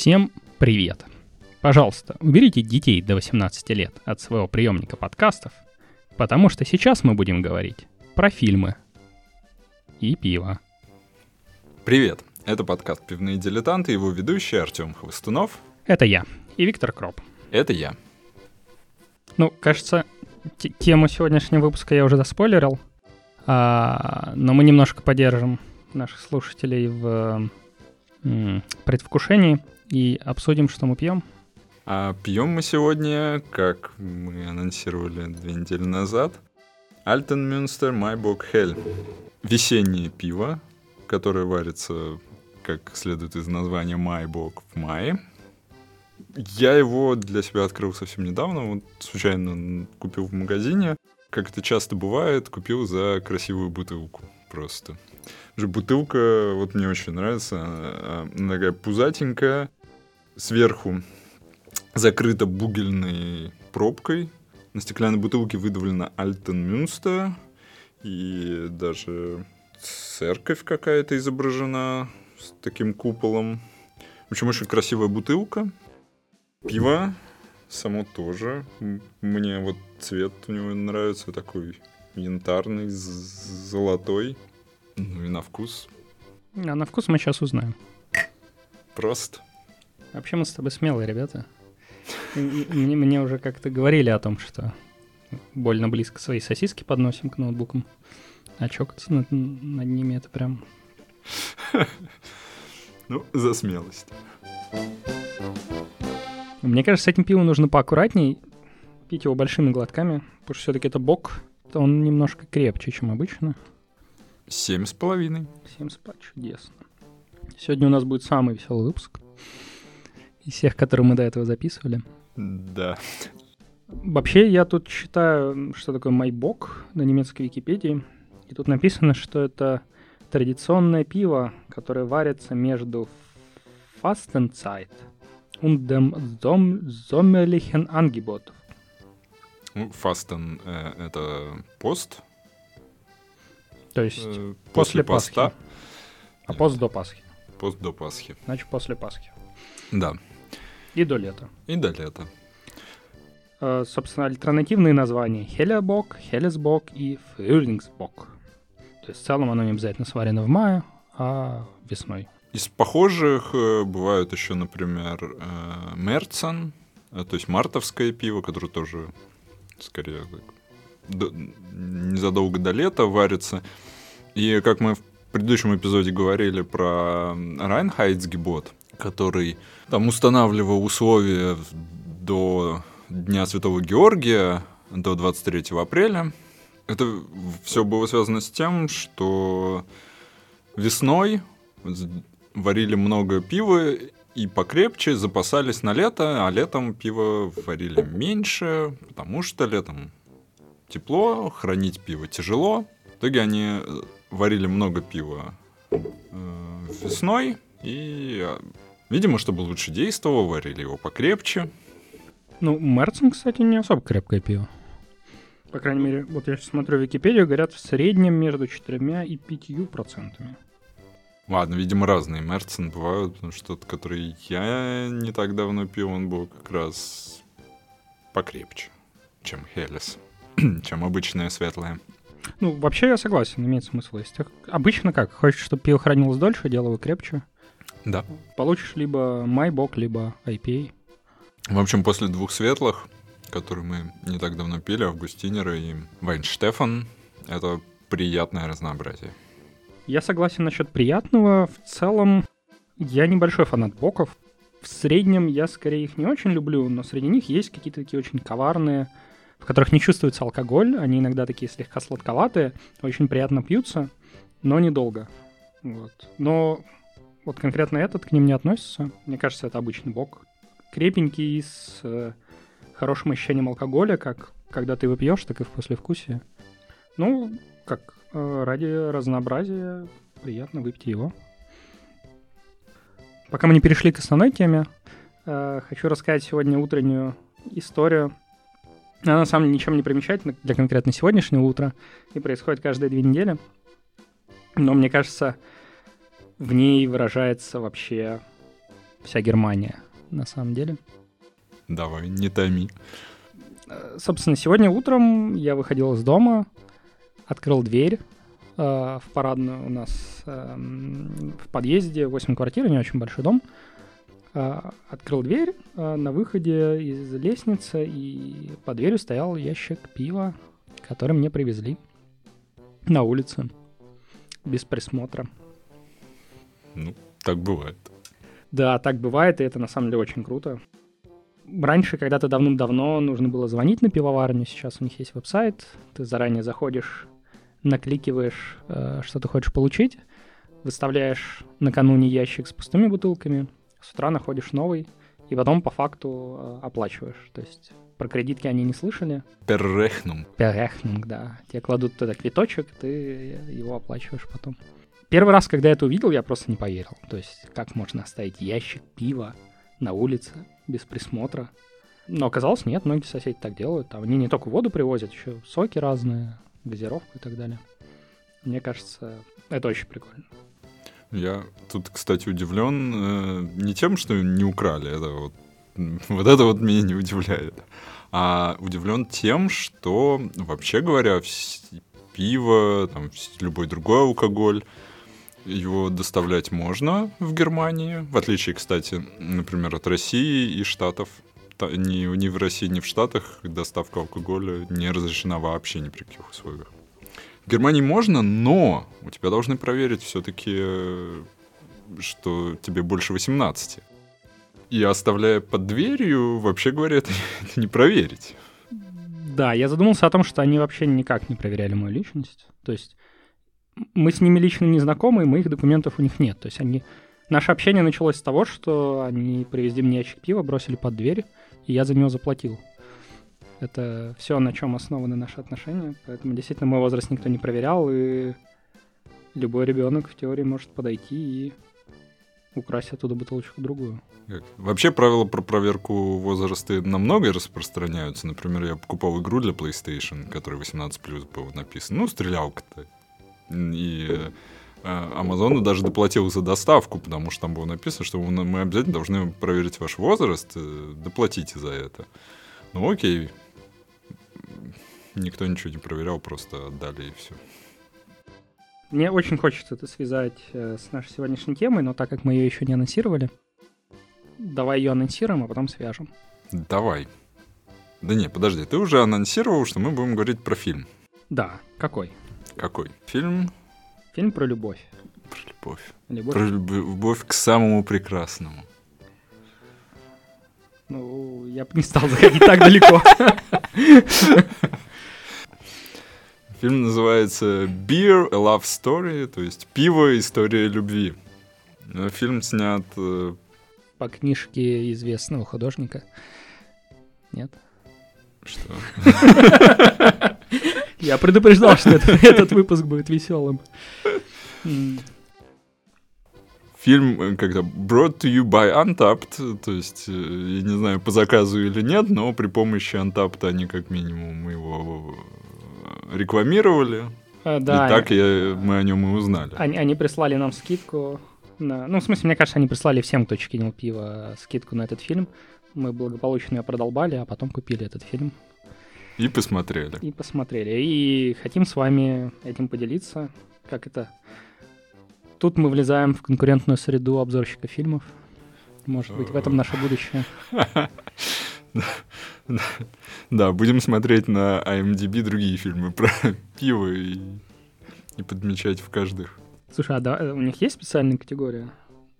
Всем привет! Пожалуйста, уберите детей до 18 лет от своего приемника подкастов, потому что сейчас мы будем говорить про фильмы и пиво. Привет! Это подкаст «Пивные дилетанты» и его ведущий Артем Хвостунов. Это я и Виктор Кроп. Это я. Ну, кажется, тему сегодняшнего выпуска я уже заспойлерил, а, но мы немножко поддержим наших слушателей в м, предвкушении и обсудим, что мы пьем. А пьем мы сегодня, как мы анонсировали две недели назад, Альтен Мюнстер Майбок Хель. Весеннее пиво, которое варится, как следует из названия, Майбок в мае. Я его для себя открыл совсем недавно, вот случайно купил в магазине. Как это часто бывает, купил за красивую бутылку просто. Уже бутылка, вот мне очень нравится, она она такая пузатенькая, сверху закрыта бугельной пробкой. На стеклянной бутылке выдавлена Альтен Мюнстер. И даже церковь какая-то изображена с таким куполом. В общем, очень красивая бутылка. Пиво само тоже. Мне вот цвет у него нравится такой янтарный, золотой. Ну и на вкус А на вкус мы сейчас узнаем. просто. Вообще мы с тобой смелые ребята. Мне, мне уже как-то говорили о том, что больно близко свои сосиски подносим к ноутбукам. А чокаться над, над ними это прям... Ну, за смелость. Мне кажется, с этим пивом нужно поаккуратней, пить его большими глотками, потому что все-таки это бок, то он немножко крепче, чем обычно. Семь с половиной. Всем спать, чудесно. Сегодня у нас будет самый веселый выпуск из всех, которые мы до этого записывали. Да. Вообще, я тут читаю, что такое майбок на немецкой Википедии. И тут написано, что это традиционное пиво, которое варится между Fastenzeit und dem Som sommerlichen Angebot. Ну, фастен э, это пост. То есть э, после после поста. Пасхи. А пост до Пасхи. Пост до Пасхи. Значит, после Пасхи. Да. И до лета. И до лета. Э, собственно, альтернативные названия Хелябок, Хелесбок и Фюрлингсбок. То есть в целом оно не обязательно сварено в мае, а весной. Из похожих э, бывают еще, например, э, Мерцен, то есть мартовское пиво, которое тоже скорее незадолго до лета варится. И как мы в предыдущем эпизоде говорили про Райнхайцгебот, который там устанавливал условия до Дня Святого Георгия, до 23 апреля. Это все было связано с тем, что весной варили много пива и покрепче, запасались на лето, а летом пиво варили меньше, потому что летом тепло, хранить пиво тяжело. В итоге они э, варили много пива э, весной, и, э, видимо, чтобы лучше действовало, варили его покрепче. Ну, Мерцен, кстати, не особо крепкое пиво. По крайней мере, вот я сейчас смотрю Википедию, говорят, в среднем между 4 и 5 процентами. Ладно, видимо, разные Мерцен бывают, потому что тот, который я не так давно пил, он был как раз покрепче, чем Хелес, чем обычное светлое. Ну, вообще я согласен, имеет смысл. Если обычно как, хочешь, чтобы пиво хранилось дольше, делай его крепче. Да. Получишь либо майбок, либо IPA. В общем, после двух светлых, которые мы не так давно пили, Августинера и Вайнштефан, это приятное разнообразие. Я согласен насчет приятного. В целом, я небольшой фанат боков. В среднем я скорее их не очень люблю, но среди них есть какие-то такие очень коварные, в которых не чувствуется алкоголь. Они иногда такие слегка сладковатые, очень приятно пьются, но недолго. Вот. Но вот конкретно этот к ним не относится. Мне кажется, это обычный бок. Крепенький, с э, хорошим ощущением алкоголя, как когда ты его пьешь, так и в послевкусии. Ну, как э, ради разнообразия приятно выпить его. Пока мы не перешли к основной теме, э, хочу рассказать сегодня утреннюю историю. Она на самом деле ничем не примечательна для конкретно сегодняшнего утра и происходит каждые две недели. Но мне кажется, в ней выражается вообще вся Германия, на самом деле. Давай, не томи. Э, собственно, сегодня утром я выходил из дома, открыл дверь э, в парадную у нас э, в подъезде, 8 квартир, не очень большой дом. Э, открыл дверь э, на выходе из лестницы, и под дверью стоял ящик пива, который мне привезли на улице без присмотра. Ну, так бывает. Да, так бывает, и это на самом деле очень круто. Раньше, когда-то давным-давно нужно было звонить на пивоварню, сейчас у них есть веб-сайт, ты заранее заходишь, накликиваешь, э, что ты хочешь получить, выставляешь накануне ящик с пустыми бутылками, с утра находишь новый, и потом по факту э, оплачиваешь. То есть про кредитки они не слышали. Перрехнум. Перрехнум, да. Тебе кладут туда квиточек, ты его оплачиваешь потом. Первый раз, когда я это увидел, я просто не поверил. То есть, как можно оставить ящик пива на улице без присмотра? Но оказалось, нет, многие соседи так делают. Они не только воду привозят, еще соки разные, газировку и так далее. Мне кажется, это очень прикольно. Я тут, кстати, удивлен э, не тем, что не украли, это вот, вот это вот меня не удивляет, а удивлен тем, что, вообще говоря, пиво, там, любой другой алкоголь, его доставлять можно в Германии, в отличие, кстати, например, от России и Штатов. Ни, ни в России, ни в Штатах доставка алкоголя не разрешена вообще ни при каких условиях. В Германии можно, но у тебя должны проверить все-таки, что тебе больше 18. И оставляя под дверью, вообще говоря, это, это не проверить. Да, я задумался о том, что они вообще никак не проверяли мою личность. То есть мы с ними лично не знакомы, и моих документов у них нет. То есть они... Наше общение началось с того, что они привезли мне ящик пива, бросили под дверь, и я за него заплатил. Это все, на чем основаны наши отношения. Поэтому действительно мой возраст никто не проверял, и любой ребенок в теории может подойти и украсть оттуда бутылочку другую. Вообще правила про проверку возраста намного распространяются. Например, я покупал игру для PlayStation, которая 18 плюс было написано. Ну, стрелялка-то. И э, Амазону даже доплатил за доставку, потому что там было написано, что мы обязательно должны проверить ваш возраст, э, доплатите за это. Ну окей. Никто ничего не проверял, просто отдали и все. Мне очень хочется это связать э, с нашей сегодняшней темой, но так как мы ее еще не анонсировали, давай ее анонсируем, а потом свяжем. Давай. Да не, подожди, ты уже анонсировал, что мы будем говорить про фильм. Да, какой? Какой? Фильм? Фильм про любовь. Про любовь. Любовь. Про любовь к самому прекрасному. Ну, я бы не стал заходить так далеко. Фильм называется Beer a Love Story, то есть пиво история любви. Фильм снят э, по книжке известного художника. Нет? Что? Я предупреждал, что этот выпуск будет веселым. Фильм э, когда brought to you by Untapped, то есть, э, я не знаю, по заказу или нет, но при помощи Untapped они как минимум его э, рекламировали. Да, и так я, мы о нем и узнали. Они, они прислали нам скидку. На, ну, в смысле, мне кажется, они прислали всем, кто чекинил пиво, скидку на этот фильм. Мы благополучно ее продолбали, а потом купили этот фильм. И посмотрели. И посмотрели. И хотим с вами этим поделиться. Как это? Тут мы влезаем в конкурентную среду обзорщика фильмов. Может быть, в этом наше будущее. Да, будем смотреть на IMDb другие фильмы про пиво и, и подмечать в каждых. Слушай, а да, э, у них есть специальная категория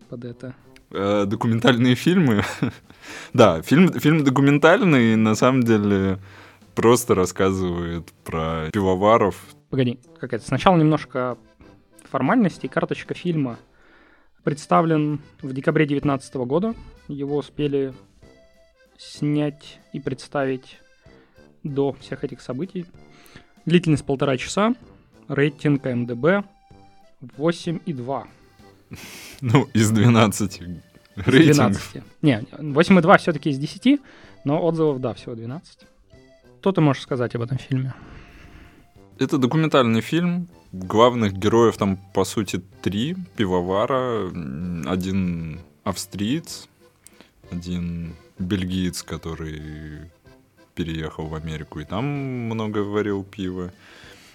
под это? Э, документальные фильмы. да, фильм, фильм документальный, на самом деле, просто рассказывает про пивоваров. Погоди, как это? Сначала немножко формальностей. Карточка фильма представлен в декабре 2019 года. Его успели снять и представить до всех этих событий. Длительность полтора часа. Рейтинг МДБ 8,2. Ну, из 12 рейтингов. 12. Не, 8,2 все-таки из 10, но отзывов, да, всего 12. Что ты можешь сказать об этом фильме? Это документальный фильм. Главных героев там, по сути, три. Пивовара, один австриец, один бельгиец, который переехал в Америку и там много варил пива.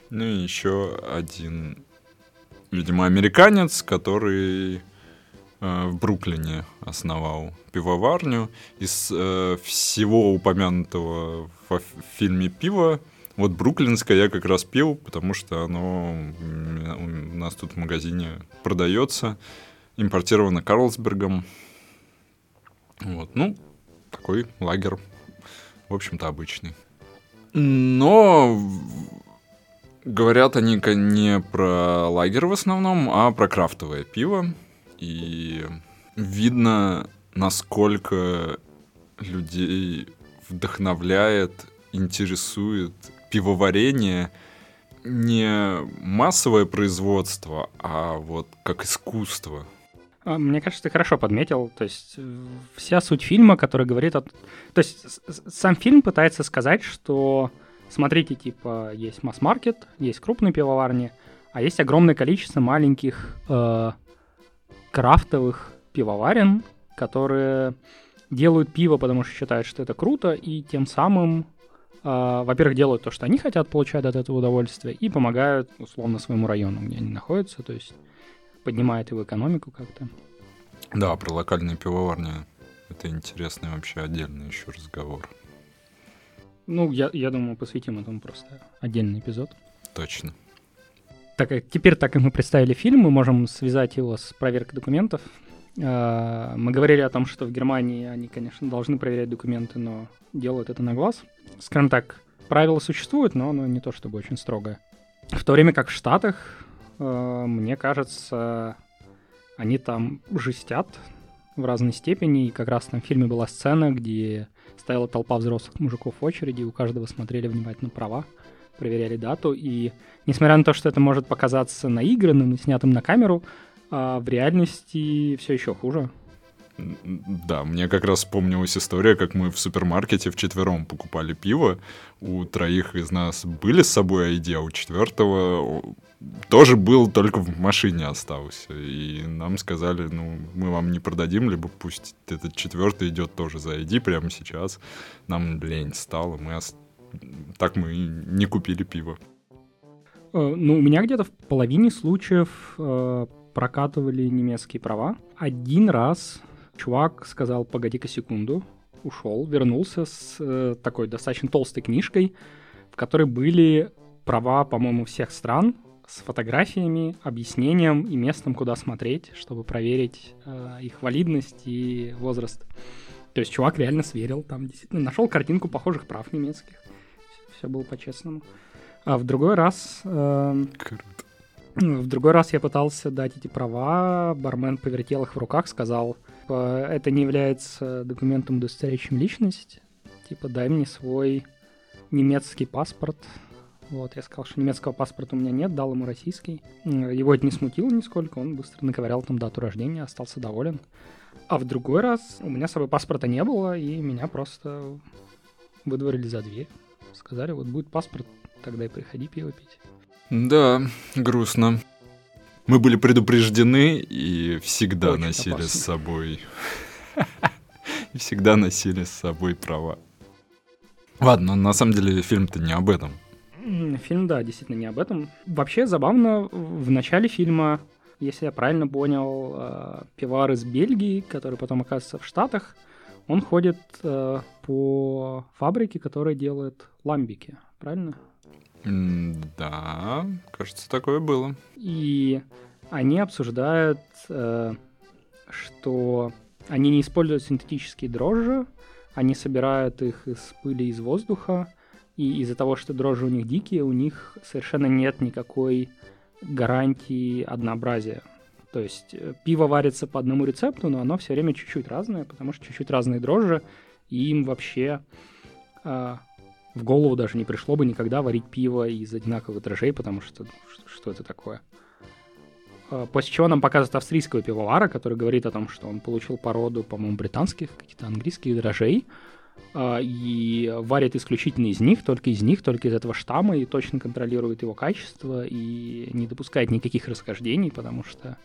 Ну и еще один, видимо, американец, который в Бруклине основал пивоварню. Из э, всего упомянутого в фильме пива, вот бруклинское я как раз пил, потому что оно у нас тут в магазине продается, импортировано Карлсбергом. Вот, ну, такой лагерь, в общем-то, обычный. Но говорят они не про лагерь в основном, а про крафтовое пиво. И видно, насколько людей вдохновляет, интересует пивоварение не массовое производство, а вот как искусство. А, мне кажется, ты хорошо подметил. То есть вся суть фильма, который говорит о... То есть сам фильм пытается сказать, что смотрите, типа, есть масс-маркет, есть крупные пивоварни, а есть огромное количество маленьких э, крафтовых пивоварен, которые делают пиво, потому что считают, что это круто, и тем самым, э, во-первых, делают то, что они хотят получать от этого удовольствие, и помогают, условно, своему району, где они находятся, то есть поднимает его экономику как-то. Да, про локальные пивоварни это интересный вообще отдельный еще разговор. Ну, я, я думаю, посвятим этому просто отдельный эпизод. Точно. Так, теперь, так как мы представили фильм, мы можем связать его с проверкой документов. А, мы говорили о том, что в Германии они, конечно, должны проверять документы, но делают это на глаз. Скажем так, правила существуют, но оно не то чтобы очень строгое. В то время как в Штатах Э, мне кажется, они там жестят в разной степени. И как раз там в фильме была сцена, где стояла толпа взрослых мужиков в очереди, у каждого смотрели внимательно права, проверяли дату. И несмотря на то, что это может показаться наигранным и снятым на камеру, а в реальности все еще хуже. Да, мне как раз вспомнилась история, как мы в супермаркете вчетвером покупали пиво. У троих из нас были с собой ID, а у четвертого тоже был, только в машине остался. И нам сказали, ну, мы вам не продадим, либо пусть этот четвертый идет тоже за ID прямо сейчас. Нам лень стало, мы ост... так мы не купили пиво. Э, ну, у меня где-то в половине случаев э, прокатывали немецкие права. Один раз чувак сказал, погоди-ка секунду, ушел, вернулся с э, такой достаточно толстой книжкой, в которой были права, по-моему, всех стран, с фотографиями, объяснением и местом, куда смотреть, чтобы проверить э, их валидность и возраст. То есть чувак реально сверил, там действительно нашел картинку похожих прав немецких. Все было по-честному. А в другой раз... Э, Круто. В другой раз я пытался дать эти права, бармен повертел их в руках, сказал, типа, это не является документом, удостоверяющим личность, типа, дай мне свой немецкий паспорт, вот, я сказал, что немецкого паспорта у меня нет, дал ему российский. Его это не смутило нисколько, он быстро наковырял там дату рождения, остался доволен. А в другой раз у меня с собой паспорта не было, и меня просто выдворили за дверь. Сказали, вот будет паспорт, тогда и приходи пиво пить. Да, грустно. Мы были предупреждены и всегда Очень носили опасно. с собой... И всегда носили с собой права. Ладно, на самом деле фильм-то не об этом. Фильм, да, действительно не об этом. Вообще забавно, в начале фильма, если я правильно понял, э, пивар из Бельгии, который потом оказывается в Штатах, он ходит э, по фабрике, которая делает ламбики, правильно? Да, кажется, такое было. И они обсуждают, э, что они не используют синтетические дрожжи, они собирают их из пыли из воздуха, и из-за того, что дрожжи у них дикие, у них совершенно нет никакой гарантии однообразия. То есть э, пиво варится по одному рецепту, но оно все время чуть-чуть разное, потому что чуть-чуть разные дрожжи, и им вообще э, в голову даже не пришло бы никогда варить пиво из одинаковых дрожжей, потому что ну, что, что это такое? Э, после чего нам показывают австрийского пивовара, который говорит о том, что он получил породу, по-моему, британских, каких-то английских дрожжей, а, и варит исключительно из них, только из них, только из этого штамма, и точно контролирует его качество, и не допускает никаких расхождений, потому что, а,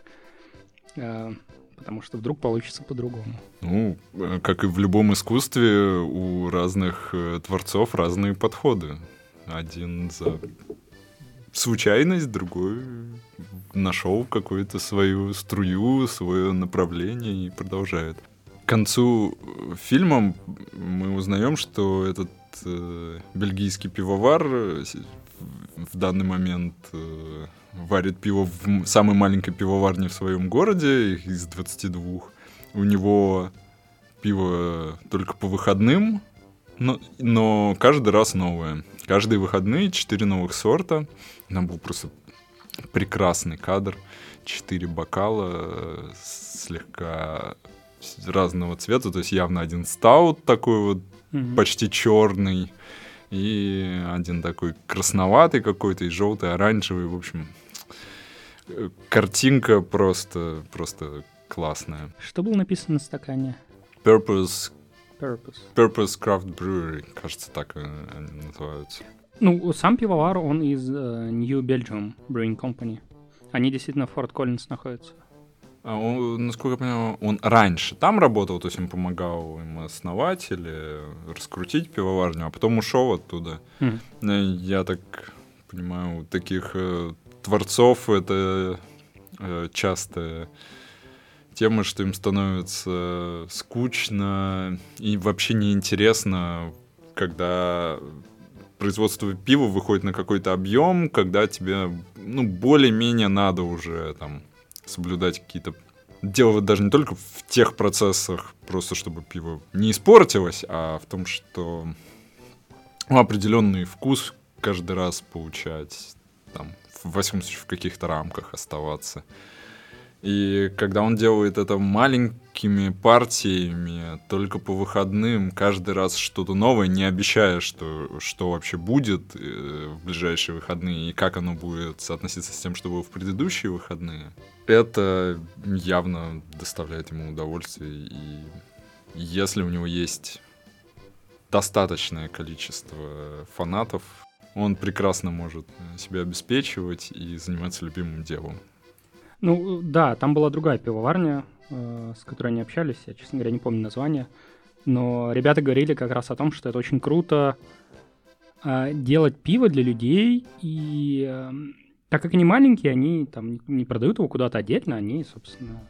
потому что вдруг получится по-другому. Ну, э, как и в любом искусстве, у разных э, творцов разные подходы. Один за случайность, другой нашел какую-то свою струю, свое направление и продолжает. К концу э, фильма мы узнаем, что этот э, бельгийский пивовар в данный момент э, варит пиво в самой маленькой пивоварне в своем городе, из 22. У него пиво только по выходным, но, но каждый раз новое. Каждые выходные четыре новых сорта. Нам был просто прекрасный кадр. Четыре бокала слегка разного цвета, то есть явно один стаут такой вот mm-hmm. почти черный, и один такой красноватый какой-то, и желтый, оранжевый, в общем, картинка просто, просто классная. Что было написано на стакане? Purpose Purpose. Purpose Craft Brewery, кажется, так они называются. Ну, сам пивовар, он из uh, New Belgium Brewing Company. Они действительно в Форт Коллинс находятся. А он, насколько я понимаю, он раньше там работал, то есть он помогал им основать или раскрутить пивоварню, а потом ушел оттуда. Mm. Я так понимаю, таких э, творцов это э, часто тема, что им становится скучно и вообще неинтересно, когда производство пива выходит на какой-то объем, когда тебе ну, более-менее надо уже там соблюдать какие-то Дело даже не только в тех процессах, просто чтобы пиво не испортилось, а в том, что ну, определенный вкус каждый раз получать, там, в восьмом случае в каких-то рамках оставаться. И когда он делает это маленькими партиями, только по выходным, каждый раз что-то новое, не обещая, что, что вообще будет э, в ближайшие выходные и как оно будет соотноситься с тем, что было в предыдущие выходные, это явно доставляет ему удовольствие. И если у него есть достаточное количество фанатов, он прекрасно может себя обеспечивать и заниматься любимым делом. Ну, да, там была другая пивоварня, с которой они общались, я, честно говоря, не помню название, но ребята говорили как раз о том, что это очень круто э, делать пиво для людей, и э, так как они маленькие, они там не продают его куда-то отдельно, они, собственно,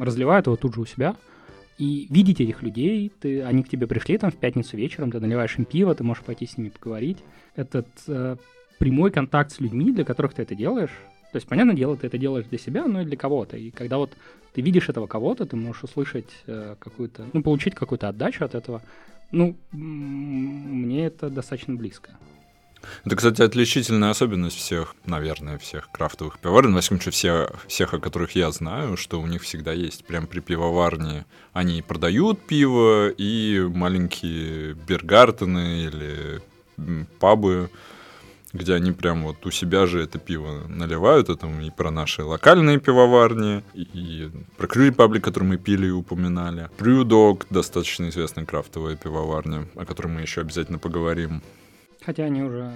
разливают его тут же у себя, и видеть этих людей, ты, они к тебе пришли там в пятницу вечером, ты наливаешь им пиво, ты можешь пойти с ними поговорить. Этот э, прямой контакт с людьми, для которых ты это делаешь, то есть, понятное дело, ты это делаешь для себя, но и для кого-то. И когда вот ты видишь этого кого-то, ты можешь услышать э, какую-то, ну, получить какую-то отдачу от этого. Ну, мне это достаточно близко. Это, кстати, отличительная особенность всех, наверное, всех крафтовых пивоварен, во всяком случае, все, всех, о которых я знаю, что у них всегда есть прям при пивоварне. Они продают пиво, и маленькие бергартены или пабы где они прям вот у себя же это пиво наливают, это и про наши локальные пивоварни, и, и про Крю Репаблик, который мы пили и упоминали. Брюдог, достаточно известная крафтовая пивоварня, о которой мы еще обязательно поговорим. Хотя они уже,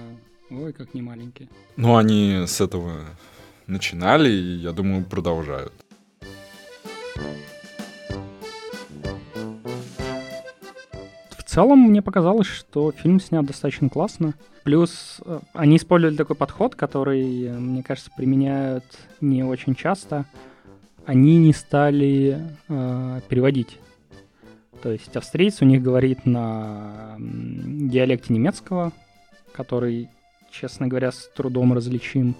ой, как не маленькие. Ну, они с этого начинали, и, я думаю, продолжают. В целом, мне показалось, что фильм снят достаточно классно. Плюс э, они использовали такой подход, который, мне кажется, применяют не очень часто. Они не стали э, переводить. То есть австриец у них говорит на диалекте немецкого, который, честно говоря, с трудом различим.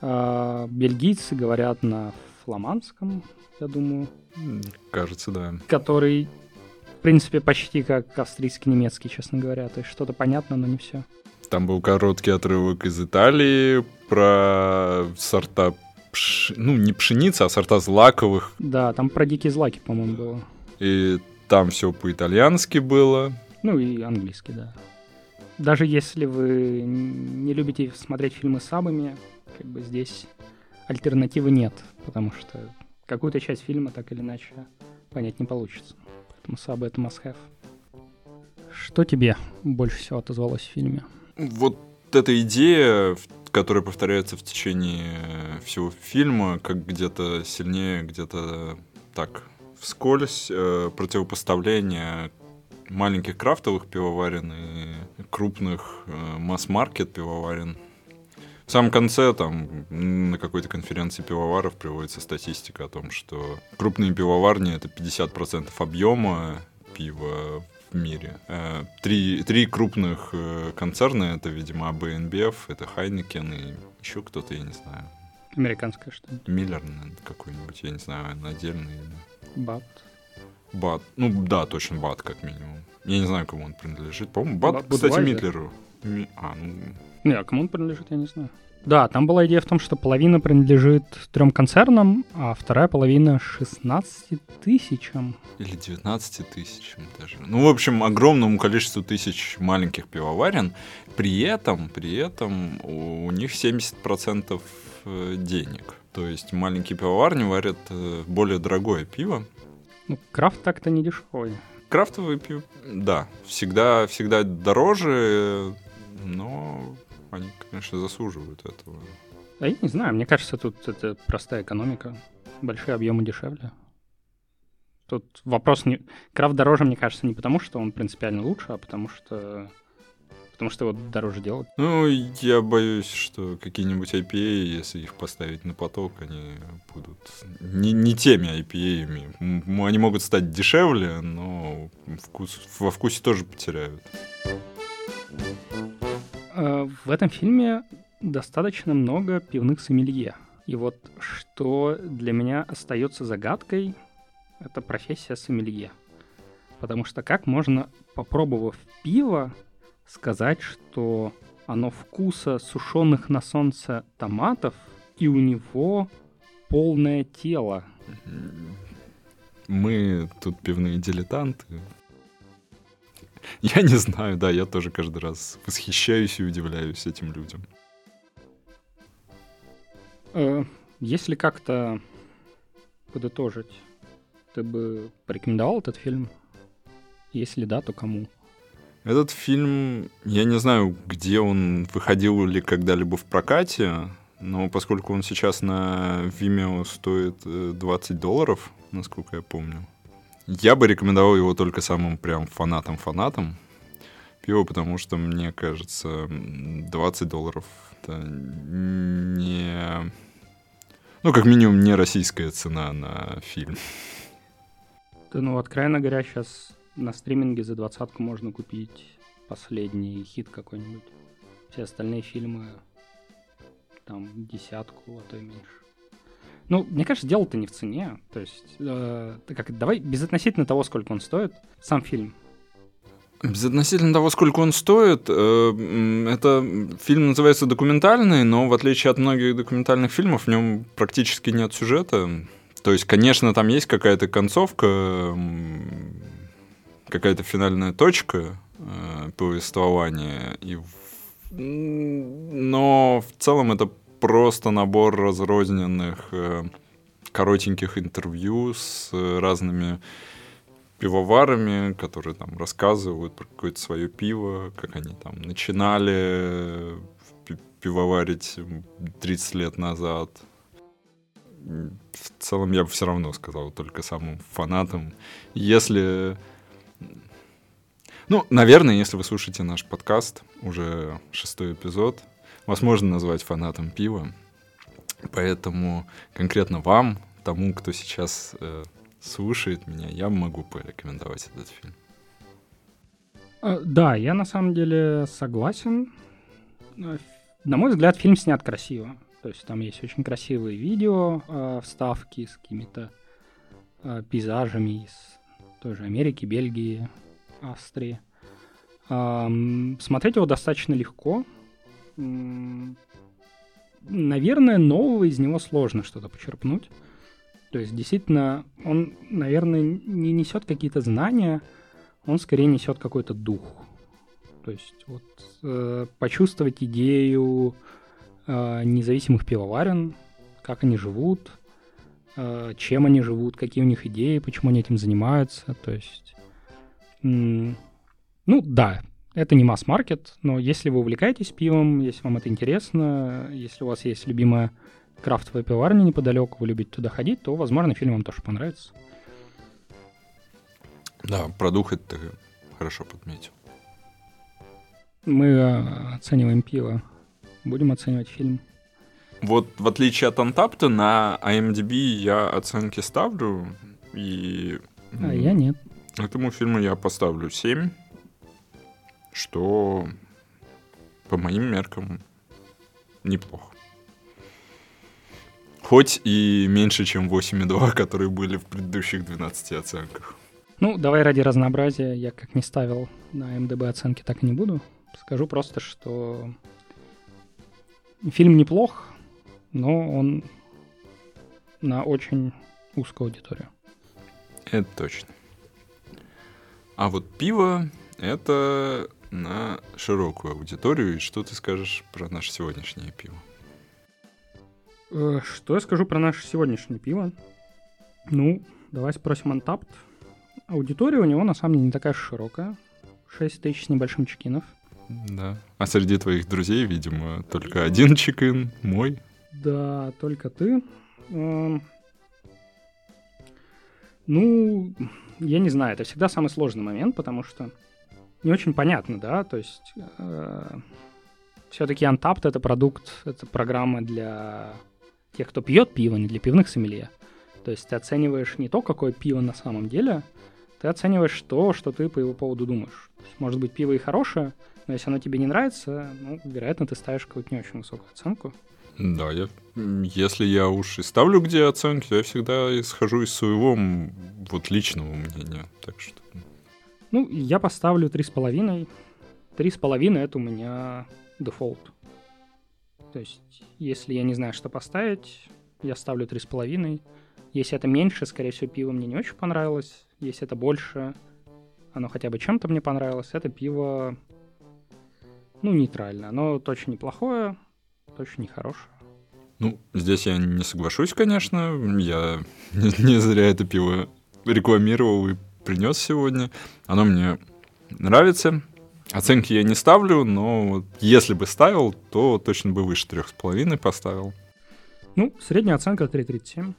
А бельгийцы говорят на фламандском, я думаю. Кажется, да. Который принципе, почти как австрийский немецкий, честно говоря. То есть что-то понятно, но не все. Там был короткий отрывок из Италии про сорта пш... ну, не пшеницы, а сорта злаковых. Да, там про дикие злаки, по-моему, было. И там все по-итальянски было. Ну и английский, да. Даже если вы не любите смотреть фильмы с сабами, как бы здесь альтернативы нет, потому что какую-то часть фильма так или иначе понять не получится. Поэтому сабы — это must-have. Что тебе больше всего отозвалось в фильме? Вот эта идея, которая повторяется в течение всего фильма, как где-то сильнее, где-то так вскользь э, противопоставление маленьких крафтовых пивоварен и крупных э, масс-маркет пивоварен. В самом конце там на какой-то конференции пивоваров приводится статистика о том, что крупные пивоварни это 50% объема пива в мире. Э, три, три крупных э, концерна это, видимо, АБ это Хайнекен и еще кто-то, я не знаю. Американская что ли? Миллер, какой-нибудь, я не знаю, отдельный. Бат. Бат. Ну да, точно Бат, как минимум. Я не знаю, кому он принадлежит. По-моему, Бат, кстати, Митлеру. Ми... А, ну... Не, а кому он принадлежит, я не знаю. Да, там была идея в том, что половина принадлежит трем концернам, а вторая половина 16 тысячам. Или 19 тысячам даже. Ну, в общем, огромному количеству тысяч маленьких пивоварен. При этом, при этом у них 70% э, денег. То есть маленькие пивоварни варят э, более дорогое пиво. Ну, крафт так-то не дешевый. Крафтовые пиво, да, всегда, всегда дороже, но они, конечно, заслуживают этого. А я не знаю, мне кажется, тут это простая экономика. Большие объемы дешевле. Тут вопрос не... Крафт дороже, мне кажется, не потому, что он принципиально лучше, а потому что потому что его дороже делать. Ну, я боюсь, что какие-нибудь IPA, если их поставить на поток, они будут не, не теми IPA. Они могут стать дешевле, но вкус, во вкусе тоже потеряют. Э, в этом фильме достаточно много пивных сомелье. И вот что для меня остается загадкой, это профессия сомелье. Потому что как можно, попробовав пиво, сказать, что оно вкуса сушеных на солнце томатов, и у него полное тело. Мы тут пивные дилетанты. Я не знаю, да, я тоже каждый раз восхищаюсь и удивляюсь этим людям. Э, если как-то подытожить, ты бы порекомендовал этот фильм? Если да, то кому? Этот фильм, я не знаю, где он выходил ли когда-либо в прокате, но поскольку он сейчас на Vimeo стоит 20 э, долларов, насколько я помню, я бы рекомендовал его только самым прям фанатам-фанатам пива, потому что, мне кажется, 20 долларов это не... Ну, как минимум, не российская цена на фильм. Да, ну, откровенно говоря, сейчас на стриминге за двадцатку можно купить последний хит какой-нибудь. Все остальные фильмы там десятку, а то и меньше. Ну, мне кажется, дело-то не в цене. То есть, э, как, давай безотносительно того, сколько он стоит, сам фильм. Безотносительно того, сколько он стоит, э, это фильм называется документальный, но в отличие от многих документальных фильмов, в нем практически нет сюжета. То есть, конечно, там есть какая-то концовка, какая-то финальная точка э, повествования, и но в целом это просто набор разрозненных э, коротеньких интервью с разными пивоварами, которые там рассказывают про какое-то свое пиво, как они там начинали пивоварить 30 лет назад. В целом я бы все равно сказал только самым фанатам. Если ну, наверное, если вы слушаете наш подкаст, уже шестой эпизод, вас можно назвать фанатом пива. Поэтому конкретно вам, тому, кто сейчас э, слушает меня, я могу порекомендовать этот фильм. Э, да, я на самом деле согласен. Э, на мой взгляд, фильм снят красиво. То есть там есть очень красивые видео, э, вставки с какими-то э, пейзажами из той же Америки, Бельгии, Австрии. Смотреть его достаточно легко. Наверное, нового из него сложно что-то почерпнуть. То есть, действительно, он, наверное, не несет какие-то знания, он скорее несет какой-то дух. То есть, вот э, почувствовать идею э, независимых пивоварен, как они живут, э, чем они живут, какие у них идеи, почему они этим занимаются. То есть, ну да, это не масс-маркет, но если вы увлекаетесь пивом, если вам это интересно, если у вас есть любимая крафтовая пивоварня неподалеку, вы любите туда ходить, то, возможно, фильм вам тоже понравится. Да, про дух это ты хорошо подметил. Мы э, оцениваем пиво. Будем оценивать фильм. Вот в отличие от Антапта, на IMDb я оценки ставлю, и... А я нет. Этому фильму я поставлю 7, что по моим меркам неплохо. Хоть и меньше, чем 8,2, которые были в предыдущих 12 оценках. Ну, давай ради разнообразия, я как не ставил на МДБ оценки, так и не буду. Скажу просто, что фильм неплох, но он на очень узкую аудиторию. Это точно. А вот пиво — это на широкую аудиторию. И что ты скажешь про наше сегодняшнее пиво? Э, что я скажу про наше сегодняшнее пиво? Ну, давай спросим Антапт. Аудитория у него на самом деле не такая широкая. 6 тысяч с небольшим чекинов. Да. А среди твоих друзей, видимо, только один чекин, мой. Да, только ты. Эм, ну, я не знаю, это всегда самый сложный момент, потому что не очень понятно, да, то есть э, все-таки Untapped это продукт, это программа для тех, кто пьет пиво, не для пивных сомелье. То есть ты оцениваешь не то, какое пиво на самом деле, ты оцениваешь то, что ты по его поводу думаешь. Есть, может быть, пиво и хорошее, но если оно тебе не нравится, ну, вероятно, ты ставишь какую-то не очень высокую оценку. Да, я, если я уж и ставлю где оценки, то я всегда исхожу из своего вот личного мнения. Так что... Ну, я поставлю три с половиной. Три с половиной это у меня дефолт. То есть, если я не знаю, что поставить, я ставлю три с половиной. Если это меньше, скорее всего, пиво мне не очень понравилось. Если это больше, оно хотя бы чем-то мне понравилось. Это пиво, ну, нейтрально. Оно точно неплохое, точно нехорошее. Ну, здесь я не соглашусь, конечно. Я не зря это пиво рекламировал и принес сегодня. Оно мне нравится. Оценки я не ставлю, но вот если бы ставил, то точно бы выше трех с половиной поставил. Ну, средняя оценка 3.37.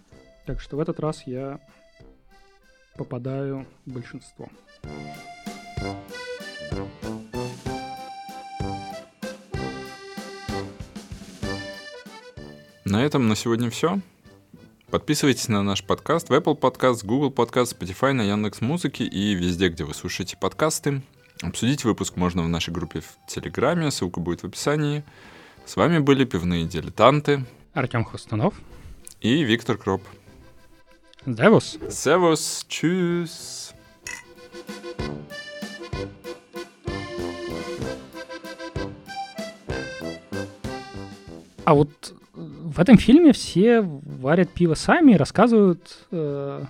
Так что в этот раз я попадаю в большинство. На этом на сегодня все. Подписывайтесь на наш подкаст в Apple Podcast, Google Podcast, Spotify, на Яндекс Музыке и везде, где вы слушаете подкасты. Обсудить выпуск можно в нашей группе в Телеграме, ссылка будет в описании. С вами были пивные дилетанты Артем Хостунов и Виктор Кроп. Servus. Servus, tschüss. А вот в этом фильме все варят пиво сами и рассказывают, э,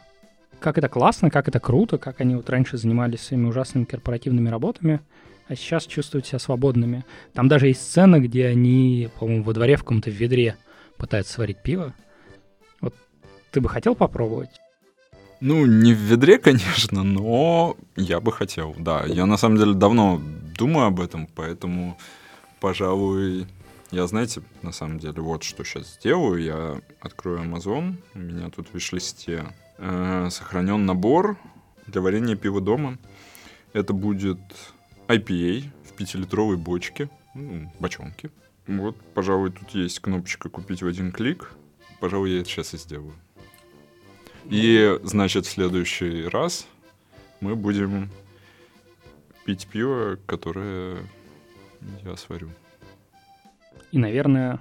как это классно, как это круто, как они вот раньше занимались своими ужасными корпоративными работами, а сейчас чувствуют себя свободными. Там даже есть сцена, где они, по-моему, во дворе в каком-то ведре пытаются сварить пиво. Вот ты бы хотел попробовать? Ну, не в ведре, конечно, но я бы хотел, да. Я на самом деле давно думаю об этом, поэтому, пожалуй, я, знаете, на самом деле, вот что сейчас сделаю. Я открою Amazon, у меня тут в виш-листе э, сохранен набор для варенья пива дома. Это будет IPA в пятилитровой бочке, ну, бочонке. Вот, пожалуй, тут есть кнопочка «Купить в один клик». Пожалуй, я это сейчас и сделаю. И, значит, в следующий раз мы будем пить пиво, которое я сварю. И, наверное,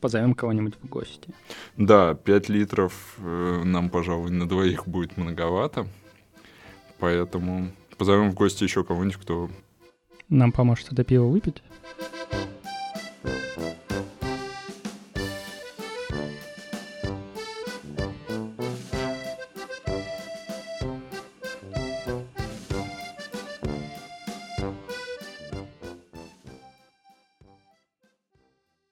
позовем кого-нибудь в гости. Да, 5 литров э, нам, пожалуй, на двоих будет многовато. Поэтому позовем в гости еще кого-нибудь, кто... Нам поможет это пиво выпить.